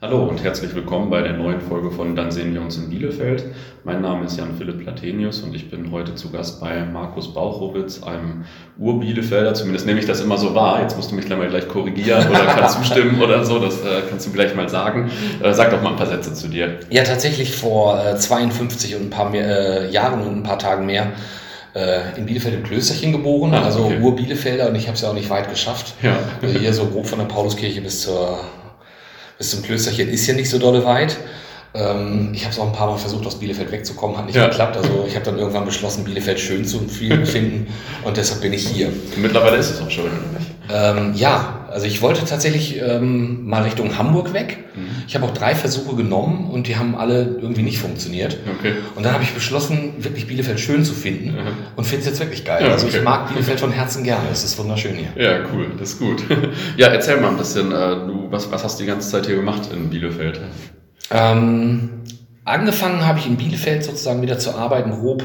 Hallo und herzlich willkommen bei der neuen Folge von Dann sehen wir uns in Bielefeld. Mein Name ist Jan-Philipp Platenius und ich bin heute zu Gast bei Markus Bauchowitz, einem Ur-Bielefelder. Zumindest nehme ich das immer so wahr. Jetzt musst du mich gleich mal gleich korrigieren oder kannst zustimmen oder so. Das äh, kannst du gleich mal sagen. Äh, sag doch mal ein paar Sätze zu dir. Ja, tatsächlich vor äh, 52 und ein paar mehr, äh, Jahren und ein paar Tagen mehr äh, in Bielefeld im Klösterchen geboren, ah, also okay. Ur-Bielefelder und ich habe es ja auch nicht weit geschafft. Ja. Also hier so grob von der Pauluskirche bis zur bis zum Klösterchen ist ja nicht so dolle weit. Ähm, ich habe es auch ein paar Mal versucht, aus Bielefeld wegzukommen, hat nicht ja. geklappt. Also ich habe dann irgendwann beschlossen, Bielefeld schön zu finden und deshalb bin ich hier. Mittlerweile ist es auch schön, oder nicht? Ähm, ja, also ich wollte tatsächlich ähm, mal Richtung Hamburg weg. Mhm. Ich habe auch drei Versuche genommen und die haben alle irgendwie nicht funktioniert. Okay. Und dann habe ich beschlossen, wirklich Bielefeld schön zu finden mhm. und finde es jetzt wirklich geil. Ja, also ich mag Bielefeld von Herzen gerne. Es ist wunderschön hier. Ja, cool, das ist gut. ja, erzähl mal ein bisschen, äh, du, was, was hast du die ganze Zeit hier gemacht in Bielefeld? Ähm, angefangen habe ich in Bielefeld sozusagen wieder zu arbeiten, grob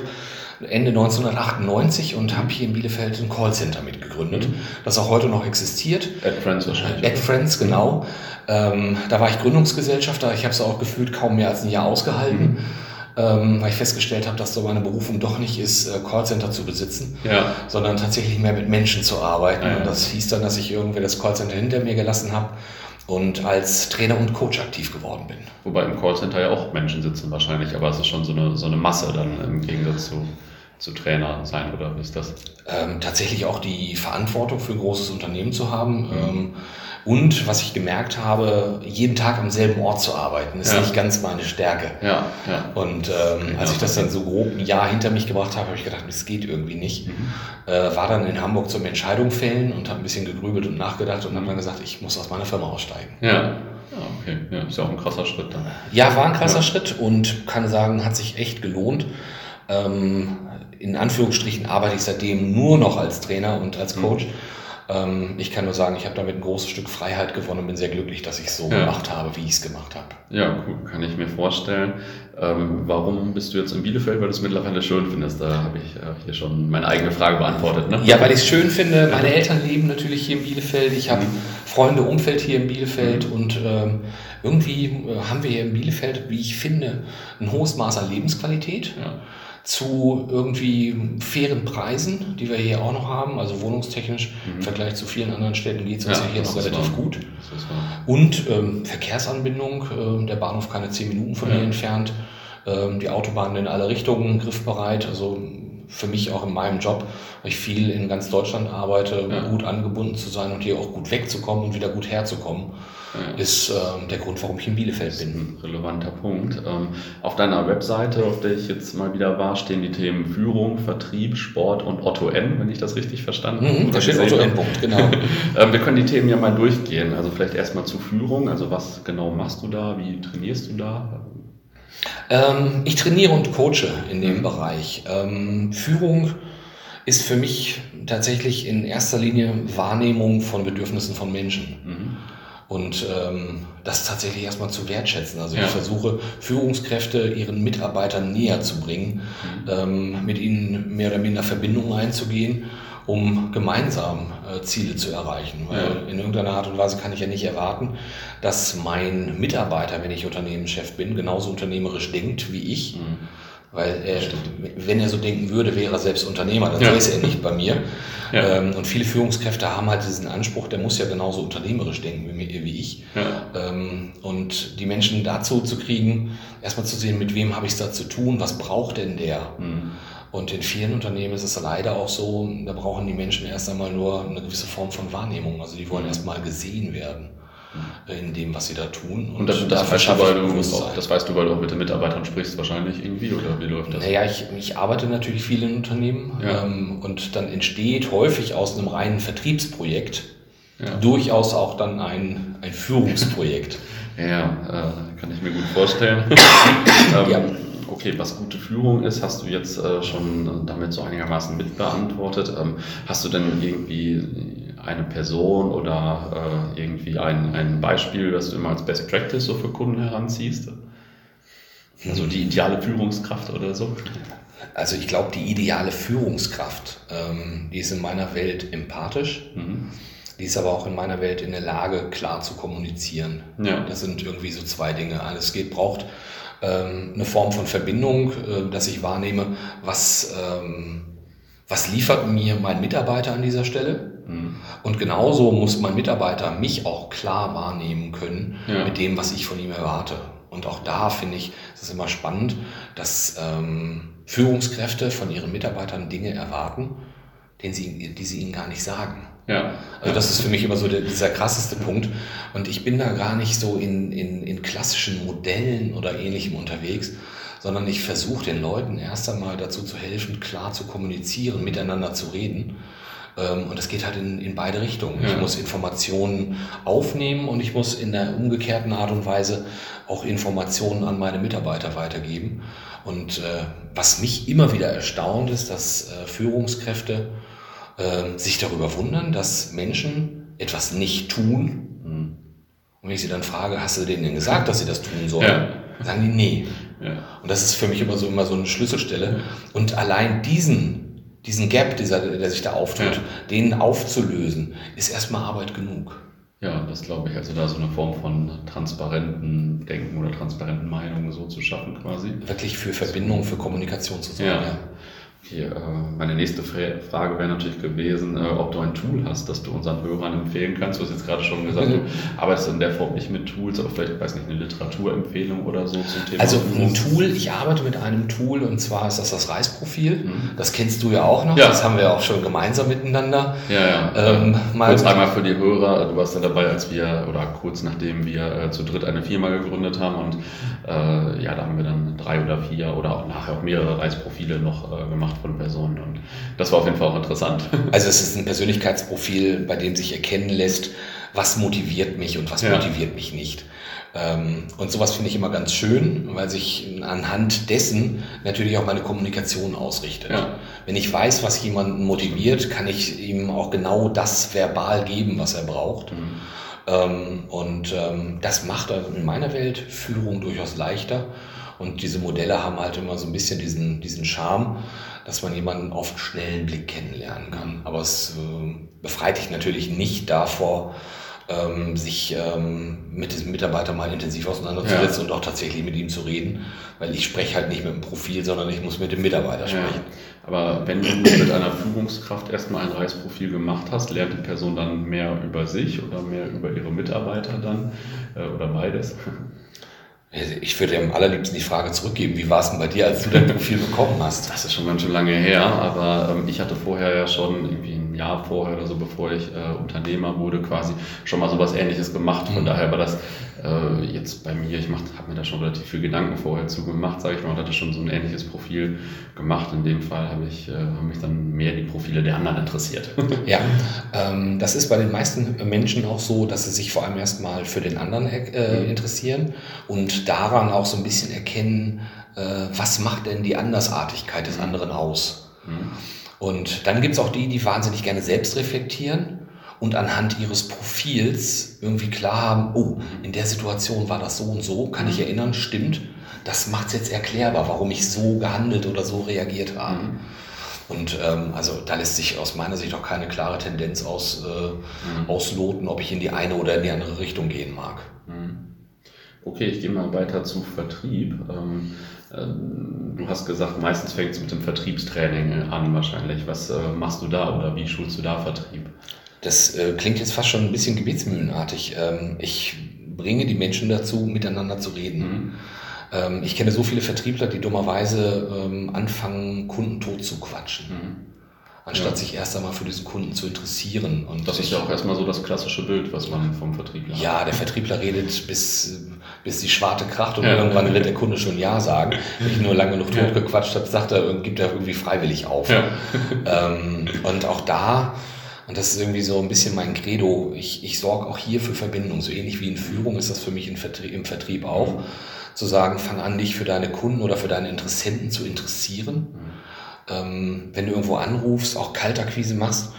Ende 1998 und habe hier in Bielefeld ein Callcenter mitgegründet, mhm. das auch heute noch existiert. At Friends wahrscheinlich. At Friends, genau. Ähm, da war ich Gründungsgesellschafter. Ich habe es auch gefühlt kaum mehr als ein Jahr ausgehalten. Mhm. Ähm, weil ich festgestellt habe, dass so meine Berufung doch nicht ist, äh, Callcenter zu besitzen, ja. sondern tatsächlich mehr mit Menschen zu arbeiten. Ja. Und das hieß dann, dass ich irgendwie das Callcenter hinter mir gelassen habe und als Trainer und Coach aktiv geworden bin. Wobei im Callcenter ja auch Menschen sitzen wahrscheinlich, aber es ist schon so eine, so eine Masse dann im Gegensatz zu zu Trainer sein oder ist das? Ähm, tatsächlich auch die Verantwortung für ein großes Unternehmen zu haben. Mhm. Ähm, und was ich gemerkt habe, jeden Tag am selben Ort zu arbeiten, ist ja. nicht ganz meine Stärke. Ja, ja. Und ähm, als ich das dann so grob ein Jahr hinter mich gebracht habe, habe ich gedacht, das geht irgendwie nicht. Mhm. Äh, war dann in Hamburg zum Entscheidung fällen und habe ein bisschen gegrübelt und nachgedacht und mhm. habe dann gesagt, ich muss aus meiner Firma aussteigen. Ja. Ja, okay. Ja, ist ja auch ein krasser Schritt dann. Ja, war ein krasser. Schritt und kann sagen, hat sich echt gelohnt. Ähm, in Anführungsstrichen arbeite ich seitdem nur noch als Trainer und als mhm. Coach. Mhm. ich kann nur sagen, ich habe damit ein großes Stück Freiheit gewonnen und bin sehr glücklich, dass ich es so ja. gemacht habe, wie ich es gemacht habe. Ja, cool, kann ich mir vorstellen. Ähm, warum bist du jetzt in Bielefeld? Weil du es mittlerweile schön findest. Da habe ich äh, hier schon meine eigene Frage beantwortet. Ne? Ja, weil ich es schön finde. Meine Eltern leben natürlich hier in Bielefeld. Ich habe mhm. Freunde, Umfeld hier in Bielefeld mhm. und ähm, irgendwie äh, haben wir hier in Bielefeld, wie ich finde, ein hohes Maß an Lebensqualität. Ja zu irgendwie fairen Preisen, die wir hier auch noch haben, also wohnungstechnisch mhm. im Vergleich zu vielen anderen Städten geht es uns ja, hier noch relativ wahr. gut. Und ähm, Verkehrsanbindung, äh, der Bahnhof keine zehn Minuten von ja. hier entfernt, ähm, die Autobahnen in alle Richtungen griffbereit, also für mich auch in meinem Job, weil ich viel in ganz Deutschland arbeite, ja. gut angebunden zu sein und hier auch gut wegzukommen und wieder gut herzukommen, ja. ist äh, der Grund, warum ich in Bielefeld bin. Ein relevanter Punkt. Ähm, auf deiner Webseite, auf der ich jetzt mal wieder war, stehen die Themen Führung, Vertrieb, Sport und Otto N, wenn ich das richtig verstanden habe. Mhm, da steht Otto N. Punkt, genau. ähm, wir können die Themen ja mal durchgehen. Also vielleicht erstmal zu Führung. Also was genau machst du da? Wie trainierst du da? Ähm, ich trainiere und coache in dem mhm. Bereich. Ähm, Führung ist für mich tatsächlich in erster Linie Wahrnehmung von Bedürfnissen von Menschen. Mhm. Und ähm, das tatsächlich erstmal zu wertschätzen. Also ja. ich versuche, Führungskräfte ihren Mitarbeitern näher zu bringen, mhm. ähm, mit ihnen mehr oder minder Verbindungen einzugehen um gemeinsam äh, Ziele zu erreichen. Weil ja. in irgendeiner Art und Weise kann ich ja nicht erwarten, dass mein Mitarbeiter, wenn ich Unternehmenschef bin, genauso unternehmerisch denkt wie ich. Mhm. Weil er, wenn er so denken würde, wäre er selbst Unternehmer, dann ja. ist er nicht bei mir. Ja. Ähm, und viele Führungskräfte haben halt diesen Anspruch, der muss ja genauso unternehmerisch denken wie, wie ich. Ja. Ähm, und die Menschen dazu zu kriegen, erstmal zu sehen, mit wem habe ich es da zu tun, was braucht denn der? Mhm. Und in vielen Unternehmen ist es leider auch so, da brauchen die Menschen erst einmal nur eine gewisse Form von Wahrnehmung. Also die wollen mhm. erst mal gesehen werden mhm. in dem, was sie da tun. Und, und das, das, weißt du, weil du, auch, das weißt du, weil du auch mit den Mitarbeitern sprichst wahrscheinlich irgendwie, oder wie läuft das? Naja, ich, ich arbeite natürlich viel in Unternehmen ja. ähm, und dann entsteht häufig aus einem reinen Vertriebsprojekt ja. durchaus auch dann ein, ein Führungsprojekt. ja, äh, kann ich mir gut vorstellen. ähm, ja okay, was gute Führung ist, hast du jetzt äh, schon damit so einigermaßen mitbeantwortet. Ähm, hast du denn irgendwie eine Person oder äh, irgendwie ein, ein Beispiel, das du immer als Best Practice so für Kunden heranziehst? Also die ideale Führungskraft oder so? Also ich glaube, die ideale Führungskraft, ähm, die ist in meiner Welt empathisch. Mhm. Die ist aber auch in meiner Welt in der Lage, klar zu kommunizieren. Ja. Das sind irgendwie so zwei Dinge. Alles geht, braucht eine Form von Verbindung, äh, dass ich wahrnehme, was, ähm, was liefert mir mein Mitarbeiter an dieser Stelle. Mhm. Und genauso muss mein Mitarbeiter mich auch klar wahrnehmen können ja. mit dem, was ich von ihm erwarte. Und auch da finde ich, es ist immer spannend, dass ähm, Führungskräfte von ihren Mitarbeitern Dinge erwarten, den sie, die sie ihnen gar nicht sagen. Ja. Also das ist für mich immer so der, dieser krasseste Punkt. Und ich bin da gar nicht so in, in, in klassischen Modellen oder ähnlichem unterwegs, sondern ich versuche den Leuten erst einmal dazu zu helfen, klar zu kommunizieren, miteinander zu reden. Ähm, und das geht halt in, in beide Richtungen. Ja. Ich muss Informationen aufnehmen und ich muss in der umgekehrten Art und Weise auch Informationen an meine Mitarbeiter weitergeben. Und äh, was mich immer wieder erstaunt ist, dass äh, Führungskräfte äh, sich darüber wundern, dass Menschen etwas nicht tun. Und wenn ich sie dann frage, hast du denen denn gesagt, dass sie das tun sollen? Ja. Sagen die, nee. Ja. Und das ist für mich immer so, immer so eine Schlüsselstelle. Und allein diesen, diesen Gap, dieser, der sich da auftut, den aufzulösen, ist erstmal Arbeit genug. Ja, das glaube ich. Also da so eine Form von transparenten Denken oder transparenten Meinungen so zu schaffen quasi. Wirklich für Verbindung, für Kommunikation zu sorgen. Ja. ja. Okay, äh, meine nächste Frage wäre natürlich gewesen, äh, ob du ein Tool hast, das du unseren Hörern empfehlen kannst. Du hast jetzt gerade schon gesagt, du arbeitest in der Form nicht mit Tools, aber vielleicht, weiß nicht, eine Literaturempfehlung oder so zum Thema. Also ein Tool, ich arbeite mit einem Tool und zwar ist das das Reisprofil. Mhm. Das kennst du ja auch noch, ja. das haben wir auch schon gemeinsam miteinander. Ja, ja. Ähm, mal kurz einmal für die Hörer, du warst ja dabei, als wir, oder kurz nachdem wir äh, zu dritt eine Firma gegründet haben und äh, ja, da haben wir dann drei oder vier oder auch nachher auch mehrere Reisprofile noch äh, gemacht von Personen. Und das war auf jeden Fall auch interessant. Also es ist ein Persönlichkeitsprofil, bei dem sich erkennen lässt, was motiviert mich und was ja. motiviert mich nicht. Ähm, und sowas finde ich immer ganz schön, weil sich anhand dessen natürlich auch meine Kommunikation ausrichtet. Ja. Wenn ich weiß, was jemanden motiviert, kann ich ihm auch genau das verbal geben, was er braucht. Mhm. Ähm, und ähm, das macht in meiner Welt Führung durchaus leichter. Und diese Modelle haben halt immer so ein bisschen diesen, diesen Charme, dass man jemanden auf schnellen Blick kennenlernen kann. Aber es äh, befreit dich natürlich nicht davor, ähm, sich ähm, mit diesem Mitarbeiter mal intensiv auseinanderzusetzen ja. und auch tatsächlich mit ihm zu reden, weil ich spreche halt nicht mit dem Profil, sondern ich muss mit dem Mitarbeiter sprechen. Ja. Aber wenn du mit einer Führungskraft erstmal ein Reisprofil gemacht hast, lernt die Person dann mehr über sich oder mehr über ihre Mitarbeiter dann äh, oder beides? Ich würde am allerliebsten die Frage zurückgeben, wie war es denn bei dir, als du dein Profil bekommen hast? Das ist schon ganz schön lange her, aber ähm, ich hatte vorher ja schon irgendwie Jahr vorher oder so, bevor ich äh, Unternehmer wurde, quasi schon mal sowas ähnliches gemacht. Von mhm. daher war das äh, jetzt bei mir, ich habe mir da schon relativ viel Gedanken vorher zu gemacht, sage ich mal, und hatte schon so ein ähnliches Profil gemacht. In dem Fall habe ich äh, hab mich dann mehr die Profile der anderen interessiert. Ja, ähm, das ist bei den meisten Menschen auch so, dass sie sich vor allem erstmal für den anderen äh, mhm. interessieren und daran auch so ein bisschen erkennen, äh, was macht denn die Andersartigkeit des mhm. anderen aus. Mhm. Und dann gibt es auch die, die wahnsinnig gerne selbst reflektieren und anhand ihres Profils irgendwie klar haben, oh, in der Situation war das so und so, kann ich mhm. erinnern, stimmt, das macht es jetzt erklärbar, warum ich so gehandelt oder so reagiert habe. Mhm. Und ähm, also da lässt sich aus meiner Sicht auch keine klare Tendenz aus, äh, mhm. ausloten, ob ich in die eine oder in die andere Richtung gehen mag. Mhm. Okay, ich gehe mal weiter zu Vertrieb. Ähm, du hast gesagt, meistens fängt es mit dem Vertriebstraining an wahrscheinlich. Was äh, machst du da oder wie schulst du da Vertrieb? Das äh, klingt jetzt fast schon ein bisschen gebetsmühlenartig. Ähm, ich bringe die Menschen dazu, miteinander zu reden. Mhm. Ähm, ich kenne so viele Vertriebler, die dummerweise ähm, anfangen, Kunden tot zu quatschen. Mhm. Anstatt ja. sich erst einmal für diesen Kunden zu interessieren. Und das ist ja auch erstmal so das klassische Bild, was man vom Vertriebler hat. Ja, der Vertriebler redet bis, bis die Schwarte kracht und ja. irgendwann wird der Kunde schon Ja sagen. Wenn ich nur lange genug tot gequatscht habe, sagt er, gibt er irgendwie freiwillig auf. Ähm, und auch da und das ist irgendwie so ein bisschen mein Credo. Ich, ich sorge auch hier für Verbindung. So ähnlich wie in Führung ist das für mich im Vertrieb, im Vertrieb auch. Mhm. Zu sagen, fang an, dich für deine Kunden oder für deine Interessenten zu interessieren. Ähm, wenn du irgendwo anrufst, auch Kaltakquise machst,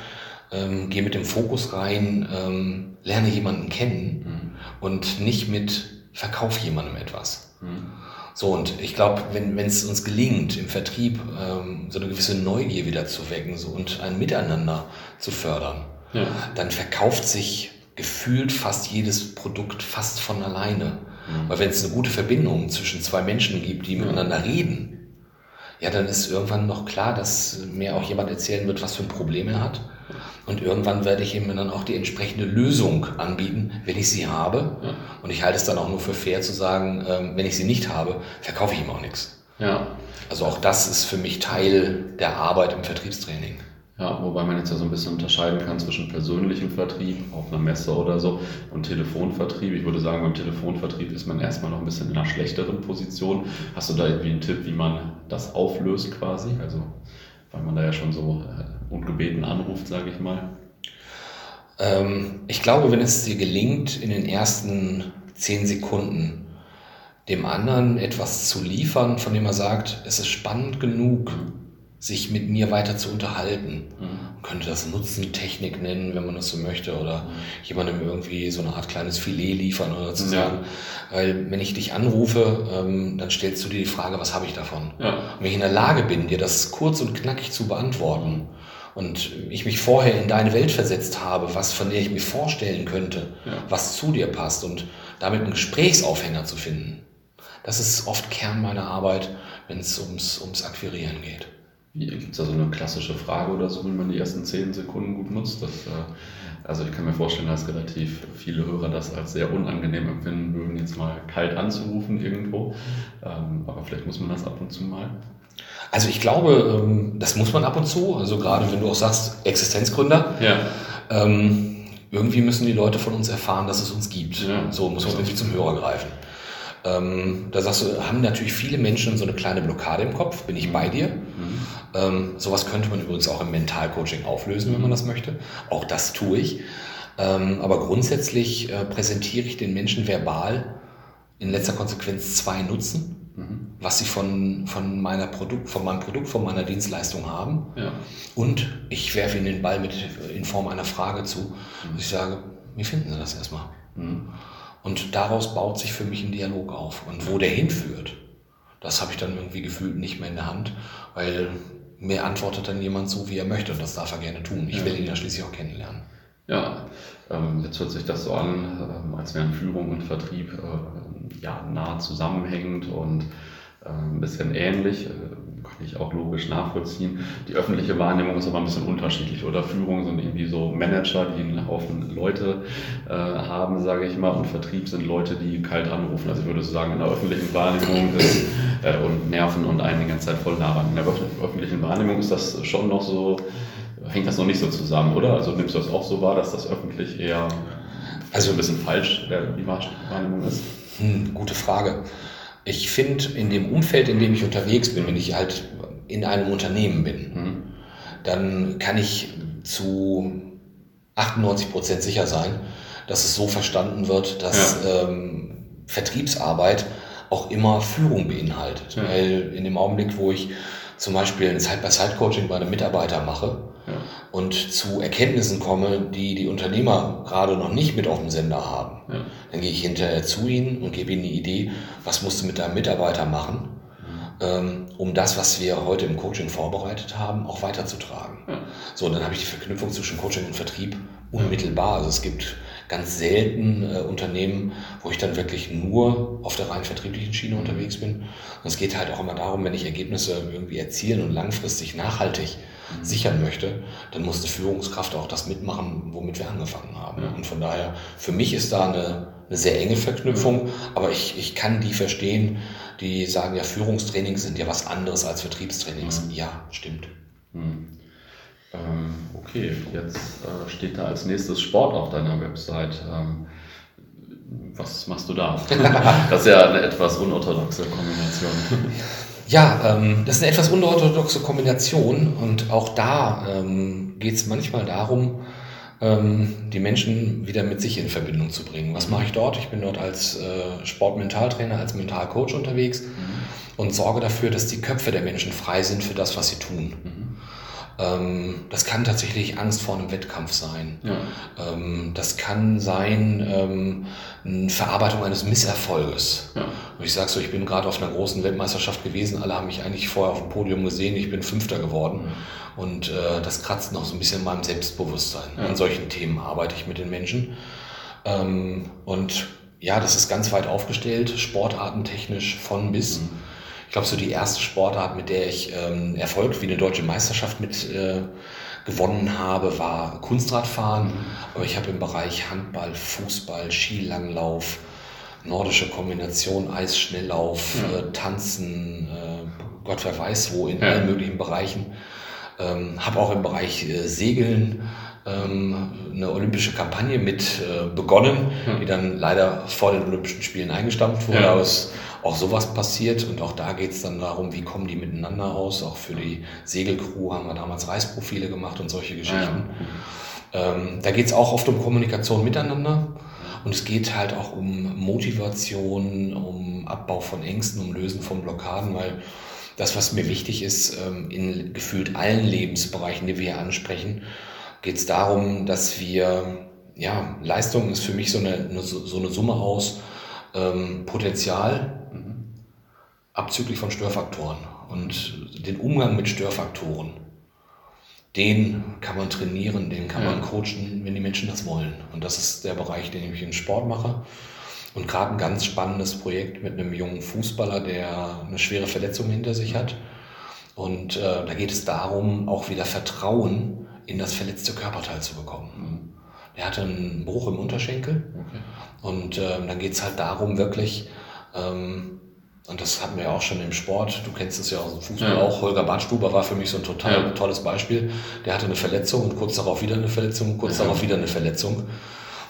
ähm, geh mit dem Fokus rein, ähm, lerne jemanden kennen mhm. und nicht mit verkauf jemandem etwas. Mhm. So, und ich glaube, wenn es uns gelingt, im Vertrieb ähm, so eine gewisse Neugier wieder zu wecken so, und ein Miteinander zu fördern, ja. dann verkauft sich gefühlt fast jedes Produkt fast von alleine. Mhm. Weil wenn es eine gute Verbindung zwischen zwei Menschen gibt, die miteinander reden, ja, dann ist irgendwann noch klar, dass mir auch jemand erzählen wird, was für ein Problem er hat. Und irgendwann werde ich ihm dann auch die entsprechende Lösung anbieten, wenn ich sie habe. Ja. Und ich halte es dann auch nur für fair zu sagen, ähm, wenn ich sie nicht habe, verkaufe ich ihm auch nichts. Ja. Also auch das ist für mich Teil der Arbeit im Vertriebstraining. Ja, wobei man jetzt ja so ein bisschen unterscheiden kann zwischen persönlichem Vertrieb auf einer Messe oder so und Telefonvertrieb. Ich würde sagen, beim Telefonvertrieb ist man erstmal noch ein bisschen in einer schlechteren Position. Hast du da irgendwie einen Tipp, wie man das auflöst quasi? Also, weil man da ja schon so äh, ungebeten anruft, sage ich mal. Ähm, ich glaube, wenn es dir gelingt, in den ersten zehn Sekunden dem anderen etwas zu liefern, von dem er sagt, es ist spannend genug, sich mit mir weiter zu unterhalten. Mhm. Man könnte das Nutzentechnik nennen, wenn man das so möchte, oder mhm. jemandem irgendwie so eine Art kleines Filet liefern oder zu sagen, ja. weil wenn ich dich anrufe, ähm, dann stellst du dir die Frage, was habe ich davon? Ja. Und wenn ich in der Lage bin, dir das kurz und knackig zu beantworten und ich mich vorher in deine Welt versetzt habe, was von der ich mir vorstellen könnte, ja. was zu dir passt und damit einen Gesprächsaufhänger zu finden. Das ist oft Kern meiner Arbeit, wenn es ums, ums Akquirieren geht. Gibt es da so eine klassische Frage oder so, wie man die ersten zehn Sekunden gut nutzt? Das, äh, also ich kann mir vorstellen, dass relativ viele Hörer das als sehr unangenehm empfinden würden, jetzt mal kalt anzurufen irgendwo. Ähm, aber vielleicht muss man das ab und zu mal. Also ich glaube, ähm, das muss man ab und zu. Also gerade wenn du auch sagst, Existenzgründer. Ja. Ähm, irgendwie müssen die Leute von uns erfahren, dass es uns gibt. Ja. So muss man irgendwie zum Hörer greifen. Ähm, da sagst du, haben natürlich viele Menschen so eine kleine Blockade im Kopf, bin ich bei dir. Mhm. Ähm, sowas könnte man übrigens auch im Mentalcoaching auflösen, wenn man das möchte. Auch das tue ich. Ähm, aber grundsätzlich äh, präsentiere ich den Menschen verbal in letzter Konsequenz zwei Nutzen, mhm. was sie von, von, meiner Produkt, von meinem Produkt, von meiner Dienstleistung haben. Ja. Und ich werfe ihnen den Ball mit in Form einer Frage zu. Mhm. Ich sage, wie finden Sie das erstmal? Und daraus baut sich für mich ein Dialog auf. Und wo der hinführt, das habe ich dann irgendwie gefühlt nicht mehr in der Hand, weil mir antwortet dann jemand so, wie er möchte und das darf er gerne tun. Ich will ihn ja schließlich auch kennenlernen. Ja, ähm, jetzt hört sich das so an, ähm, als wären Führung und Vertrieb äh, ja, nah zusammenhängend und äh, ein bisschen ähnlich. Äh, kann ich auch logisch nachvollziehen. Die öffentliche Wahrnehmung ist aber ein bisschen unterschiedlich. Oder Führung sind irgendwie so Manager, die einen Haufen Leute äh, haben, sage ich mal, und Vertrieb sind Leute, die kalt anrufen. Also ich würde so sagen, in der öffentlichen Wahrnehmung ist, äh, und nerven und einen die ganze Zeit voll ran. In der öffentlichen Wahrnehmung ist das schon noch so, hängt das noch nicht so zusammen, oder? Also nimmst du das auch so wahr, dass das öffentlich eher also ein bisschen falsch die Wahrnehmung ist? Hm, gute Frage. Ich finde, in dem Umfeld, in dem ich unterwegs bin, wenn ich halt in einem Unternehmen bin, mhm. dann kann ich zu 98 Prozent sicher sein, dass es so verstanden wird, dass ja. ähm, Vertriebsarbeit auch immer Führung beinhaltet. Ja. Weil in dem Augenblick, wo ich zum Beispiel ein Side-by-Side-Coaching bei einem Mitarbeiter mache, und zu Erkenntnissen komme, die die Unternehmer gerade noch nicht mit auf dem Sender haben. Ja. Dann gehe ich hinterher zu ihnen und gebe ihnen die Idee, was musst du mit deinem Mitarbeiter machen, mhm. um das, was wir heute im Coaching vorbereitet haben, auch weiterzutragen. Ja. So, und dann habe ich die Verknüpfung zwischen Coaching und Vertrieb unmittelbar. Also es gibt ganz selten äh, Unternehmen, wo ich dann wirklich nur auf der rein vertrieblichen Schiene unterwegs bin. Und es geht halt auch immer darum, wenn ich Ergebnisse irgendwie erzielen und langfristig nachhaltig sichern möchte, dann muss die Führungskraft auch das mitmachen, womit wir angefangen haben. Ja. Und von daher, für mich ist da eine, eine sehr enge Verknüpfung, aber ich, ich kann die verstehen, die sagen, ja, Führungstrainings sind ja was anderes als Vertriebstrainings. Mhm. Ja, stimmt. Okay, jetzt äh, steht da als nächstes Sport auf deiner Website. Ähm, was machst du da? das ist ja eine etwas unorthodoxe Kombination. Ja, ähm, das ist eine etwas unorthodoxe Kombination und auch da ähm, geht es manchmal darum, ähm, die Menschen wieder mit sich in Verbindung zu bringen. Was mache ich dort? Ich bin dort als äh, Sportmentaltrainer, als Mentalcoach unterwegs mhm. und sorge dafür, dass die Köpfe der Menschen frei sind für das, was sie tun. Mhm. Ähm, das kann tatsächlich Angst vor einem Wettkampf sein. Ja. Ähm, das kann sein ähm, eine Verarbeitung eines Misserfolges. Ja. Und ich sage so, ich bin gerade auf einer großen Weltmeisterschaft gewesen, alle haben mich eigentlich vorher auf dem Podium gesehen, ich bin Fünfter geworden. Mhm. Und äh, das kratzt noch so ein bisschen in meinem Selbstbewusstsein. Ja. An solchen Themen arbeite ich mit den Menschen. Ähm, und ja, das ist ganz weit aufgestellt, sportartentechnisch von bis. Mhm. Ich glaube, so die erste Sportart, mit der ich ähm, Erfolg wie eine deutsche Meisterschaft mit äh, gewonnen habe, war Kunstradfahren. Mhm. Aber ich habe im Bereich Handball, Fußball, Skilanglauf, nordische Kombination, Eisschnelllauf, ja. äh, Tanzen, äh, Gott wer weiß wo, in ja. allen möglichen Bereichen. Ähm, habe auch im Bereich äh, Segeln ähm, eine olympische Kampagne mit äh, begonnen, ja. die dann leider vor den Olympischen Spielen eingestampft wurde. Aber es auch sowas passiert und auch da geht es dann darum, wie kommen die miteinander aus. Auch für die Segelcrew haben wir damals Reisprofile gemacht und solche Geschichten. Ähm, da geht es auch oft um Kommunikation miteinander. Und es geht halt auch um Motivation, um Abbau von Ängsten, um Lösen von Blockaden, weil das, was mir wichtig ist, ähm, in gefühlt allen Lebensbereichen, die wir hier ansprechen, geht es darum, dass wir, ja, Leistung ist für mich so eine, so eine Summe aus ähm, Potenzial abzüglich von Störfaktoren. Und den Umgang mit Störfaktoren, den kann man trainieren, den kann ja. man coachen, wenn die Menschen das wollen. Und das ist der Bereich, den ich im Sport mache. Und gerade ein ganz spannendes Projekt mit einem jungen Fußballer, der eine schwere Verletzung hinter sich hat. Und äh, da geht es darum, auch wieder Vertrauen in das verletzte Körperteil zu bekommen. Mhm. Er hatte einen Bruch im Unterschenkel. Okay. Und äh, dann geht es halt darum, wirklich, ähm, und das hatten wir ja auch schon im Sport, du kennst es ja aus dem Fußball ja. auch, Holger Badstuber war für mich so ein total ja. tolles Beispiel. Der hatte eine Verletzung und kurz darauf wieder eine Verletzung, kurz ja. darauf wieder eine Verletzung.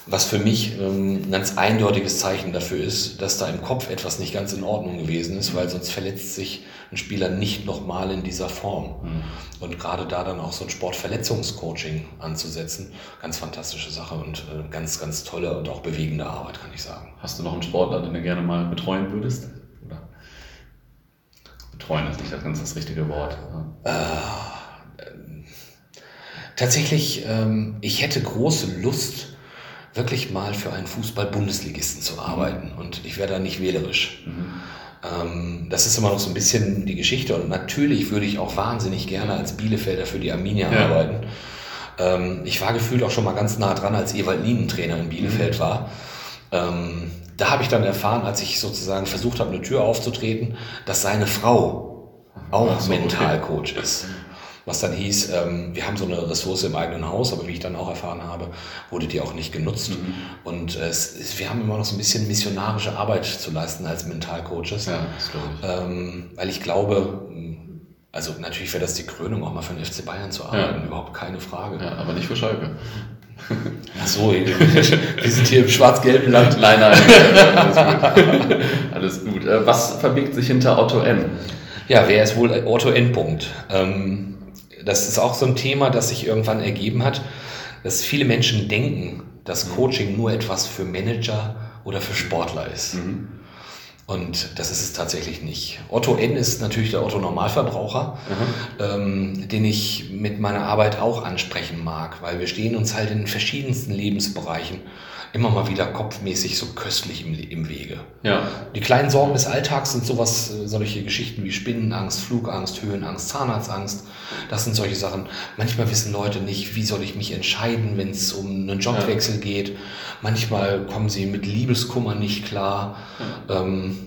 Was für mich ähm, ein ganz eindeutiges Zeichen dafür ist, dass da im Kopf etwas nicht ganz in Ordnung gewesen ist, weil sonst verletzt sich ein Spieler nicht nochmal in dieser Form. Mhm. Und gerade da dann auch so ein Sportverletzungscoaching anzusetzen, ganz fantastische Sache und äh, ganz, ganz tolle und auch bewegende Arbeit, kann ich sagen. Hast du noch einen Sportler, den du gerne mal betreuen würdest? Oder? Betreuen ist nicht das ganz das richtige Wort. Äh, tatsächlich, ähm, ich hätte große Lust, wirklich mal für einen Fußball-Bundesligisten zu arbeiten. Mhm. Und ich wäre da nicht wählerisch. Mhm. Ähm, das ist immer noch so ein bisschen die Geschichte. Und natürlich würde ich auch wahnsinnig gerne als Bielefelder für die Arminia ja. arbeiten. Ähm, ich war gefühlt auch schon mal ganz nah dran, als Ewald Lienen Trainer in Bielefeld mhm. war. Ähm, da habe ich dann erfahren, als ich sozusagen versucht habe, eine Tür aufzutreten, dass seine Frau auch so, Mentalcoach okay. ist was dann hieß, ähm, wir haben so eine Ressource im eigenen Haus, aber wie ich dann auch erfahren habe, wurde die auch nicht genutzt. Mhm. Und äh, es, wir haben immer noch so ein bisschen missionarische Arbeit zu leisten als Mentalcoaches. Ja, ich. Ähm, weil ich glaube, also natürlich wäre das die Krönung, auch mal für den FC Bayern zu arbeiten, ja. überhaupt keine Frage. Ja, aber nicht für Schalke. Ach so, wir sind hier im schwarz-gelben Land. Nein, nein, alles gut. Alles gut. Äh, was verbirgt sich hinter Otto N? Ja, wer ist wohl Otto N. Punkt? Ähm, das ist auch so ein Thema, das sich irgendwann ergeben hat, dass viele Menschen denken, dass mhm. Coaching nur etwas für Manager oder für Sportler ist. Mhm. Und das ist es tatsächlich nicht. Otto N ist natürlich der Otto Normalverbraucher, ähm, den ich mit meiner Arbeit auch ansprechen mag, weil wir stehen uns halt in verschiedensten Lebensbereichen immer mal wieder kopfmäßig so köstlich im, im Wege. Ja. Die kleinen Sorgen des Alltags sind sowas, äh, solche Geschichten wie Spinnenangst, Flugangst, Höhenangst, Zahnarztangst. Das sind solche Sachen. Manchmal wissen Leute nicht, wie soll ich mich entscheiden, wenn es um einen Jobwechsel ja. geht. Manchmal kommen sie mit Liebeskummer nicht klar. Ja. Ähm,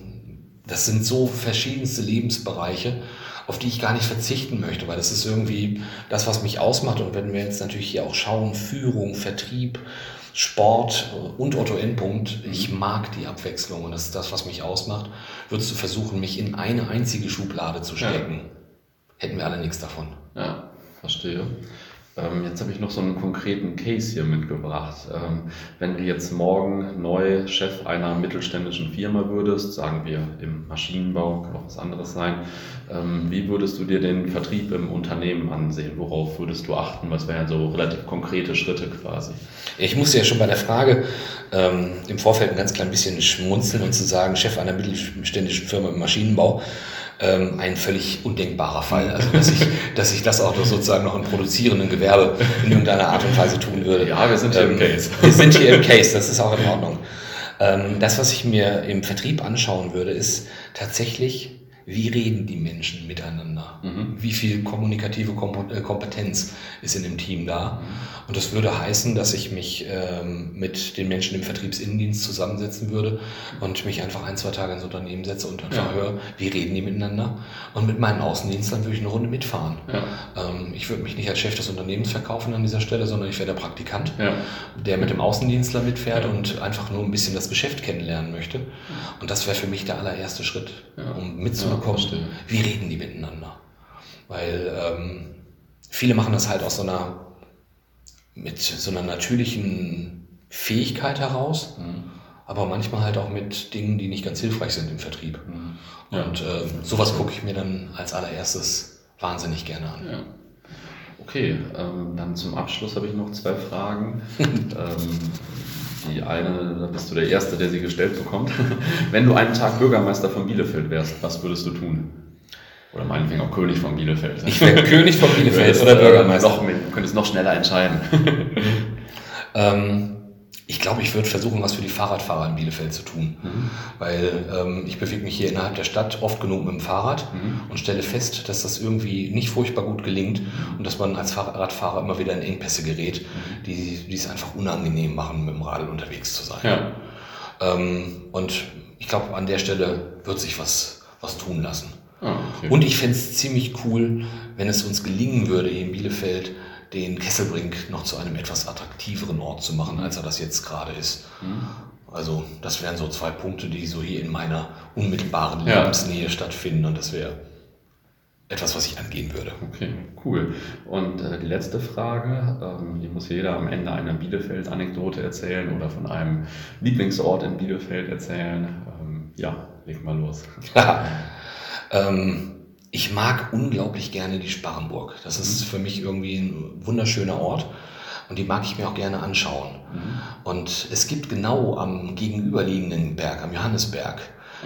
das sind so verschiedenste Lebensbereiche auf die ich gar nicht verzichten möchte, weil das ist irgendwie das, was mich ausmacht. Und wenn wir jetzt natürlich hier auch schauen, Führung, Vertrieb, Sport und Otto Endpunkt, ich mag die Abwechslung und das ist das, was mich ausmacht. Würdest du versuchen, mich in eine einzige Schublade zu stecken, ja. hätten wir alle nichts davon. Ja, verstehe. Ähm, jetzt habe ich noch so einen konkreten Case hier mitgebracht. Ähm, wenn du jetzt morgen neu Chef einer mittelständischen Firma würdest, sagen wir im Maschinenbau, kann auch was anderes sein, ähm, wie würdest du dir den Vertrieb im Unternehmen ansehen? Worauf würdest du achten? Was wären so relativ konkrete Schritte quasi? Ich musste ja schon bei der Frage ähm, im Vorfeld ein ganz klein bisschen schmunzeln und zu sagen, Chef einer mittelständischen Firma im Maschinenbau ähm, ein völlig undenkbarer Fall. Also dass ich, dass ich das auch noch sozusagen noch im produzierenden Gewerbe in irgendeiner Art und Weise tun würde. Ja, wir sind hier ähm, im Case. Wir sind hier im Case, das ist auch in Ordnung. Ähm, das, was ich mir im Vertrieb anschauen würde, ist tatsächlich, wie reden die Menschen miteinander? Mhm. Wie viel kommunikative äh, Kompetenz ist in dem Team da? Und das würde heißen, dass ich mich ähm, mit den Menschen im Vertriebsinnendienst zusammensetzen würde und mich einfach ein, zwei Tage ins Unternehmen setze und einfach ja. höre, wie reden die miteinander? Und mit meinen Außendienstlern würde ich eine Runde mitfahren. Ja. Ähm, ich würde mich nicht als Chef des Unternehmens verkaufen an dieser Stelle, sondern ich wäre der Praktikant, ja. der mit dem Außendienstler mitfährt und einfach nur ein bisschen das Geschäft kennenlernen möchte. Und das wäre für mich der allererste Schritt, um mitzubekommen, bekommen, wie reden die miteinander. Weil ähm, viele machen das halt aus so einer, mit so einer natürlichen Fähigkeit heraus, mhm. aber manchmal halt auch mit Dingen, die nicht ganz hilfreich sind im Vertrieb. Mhm. Ja. Und äh, sowas gucke ich mir dann als allererstes wahnsinnig gerne an. Ja. Okay, ähm, dann zum Abschluss habe ich noch zwei Fragen. ähm, die eine, da bist du der Erste, der sie gestellt bekommt. Wenn du einen Tag Bürgermeister von Bielefeld wärst, was würdest du tun? Oder meinetwegen auch König von Bielefeld. Ich wäre König von Bielefeld oder Bürgermeister. Noch, du könntest noch schneller entscheiden. ähm, ich glaube, ich würde versuchen, was für die Fahrradfahrer in Bielefeld zu tun. Mhm. Weil ähm, ich bewege mich hier innerhalb der Stadt oft genug mit dem Fahrrad mhm. und stelle fest, dass das irgendwie nicht furchtbar gut gelingt und dass man als Fahrradfahrer immer wieder in Engpässe gerät, mhm. die, die es einfach unangenehm machen, mit dem Radl unterwegs zu sein. Ja. Ähm, und ich glaube, an der Stelle wird sich was, was tun lassen. Ah, okay. Und ich fände es ziemlich cool, wenn es uns gelingen würde, hier in Bielefeld den Kesselbrink noch zu einem etwas attraktiveren Ort zu machen, als er das jetzt gerade ist. Mhm. Also das wären so zwei Punkte, die so hier in meiner unmittelbaren ja. Lebensnähe stattfinden und das wäre etwas, was ich angehen würde. Okay, cool. Und äh, die letzte Frage, ähm, hier muss jeder am Ende eine Bielefeld-Anekdote erzählen oder von einem Lieblingsort in Bielefeld erzählen. Ähm, ja, leg mal los. ähm, ich mag unglaublich gerne die Sparrenburg. Das ist für mich irgendwie ein wunderschöner Ort und die mag ich mir auch gerne anschauen. Mhm. Und es gibt genau am gegenüberliegenden Berg, am Johannesberg,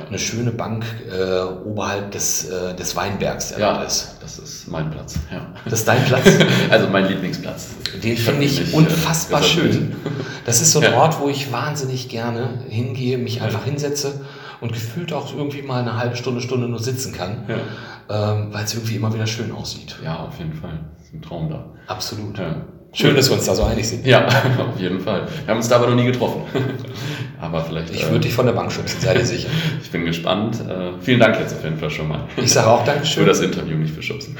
eine schöne Bank äh, oberhalb des, äh, des Weinbergs, der ja, ist. Das ist mein Platz. Ja. Das ist dein Platz? also mein Lieblingsplatz. Den finde ich äh, unfassbar schön. Das ist so ein ja. Ort, wo ich wahnsinnig gerne hingehe, mich einfach hinsetze und gefühlt auch irgendwie mal eine halbe Stunde, Stunde nur sitzen kann. Ähm, weil es irgendwie immer wieder schön aussieht. Ja, auf jeden Fall. Das ist ein Traum da. Absolut. Ja. Schön, dass wir uns da so einig sind. Ja, auf jeden Fall. Wir haben uns da aber noch nie getroffen. aber vielleicht. Ich würde äh, dich von der Bank schubsen, sei dir sicher. ich bin gespannt. Äh, vielen Dank jetzt auf jeden Fall schon mal. Ich sage auch Dankeschön. Für das Interview, nicht für Schubsen.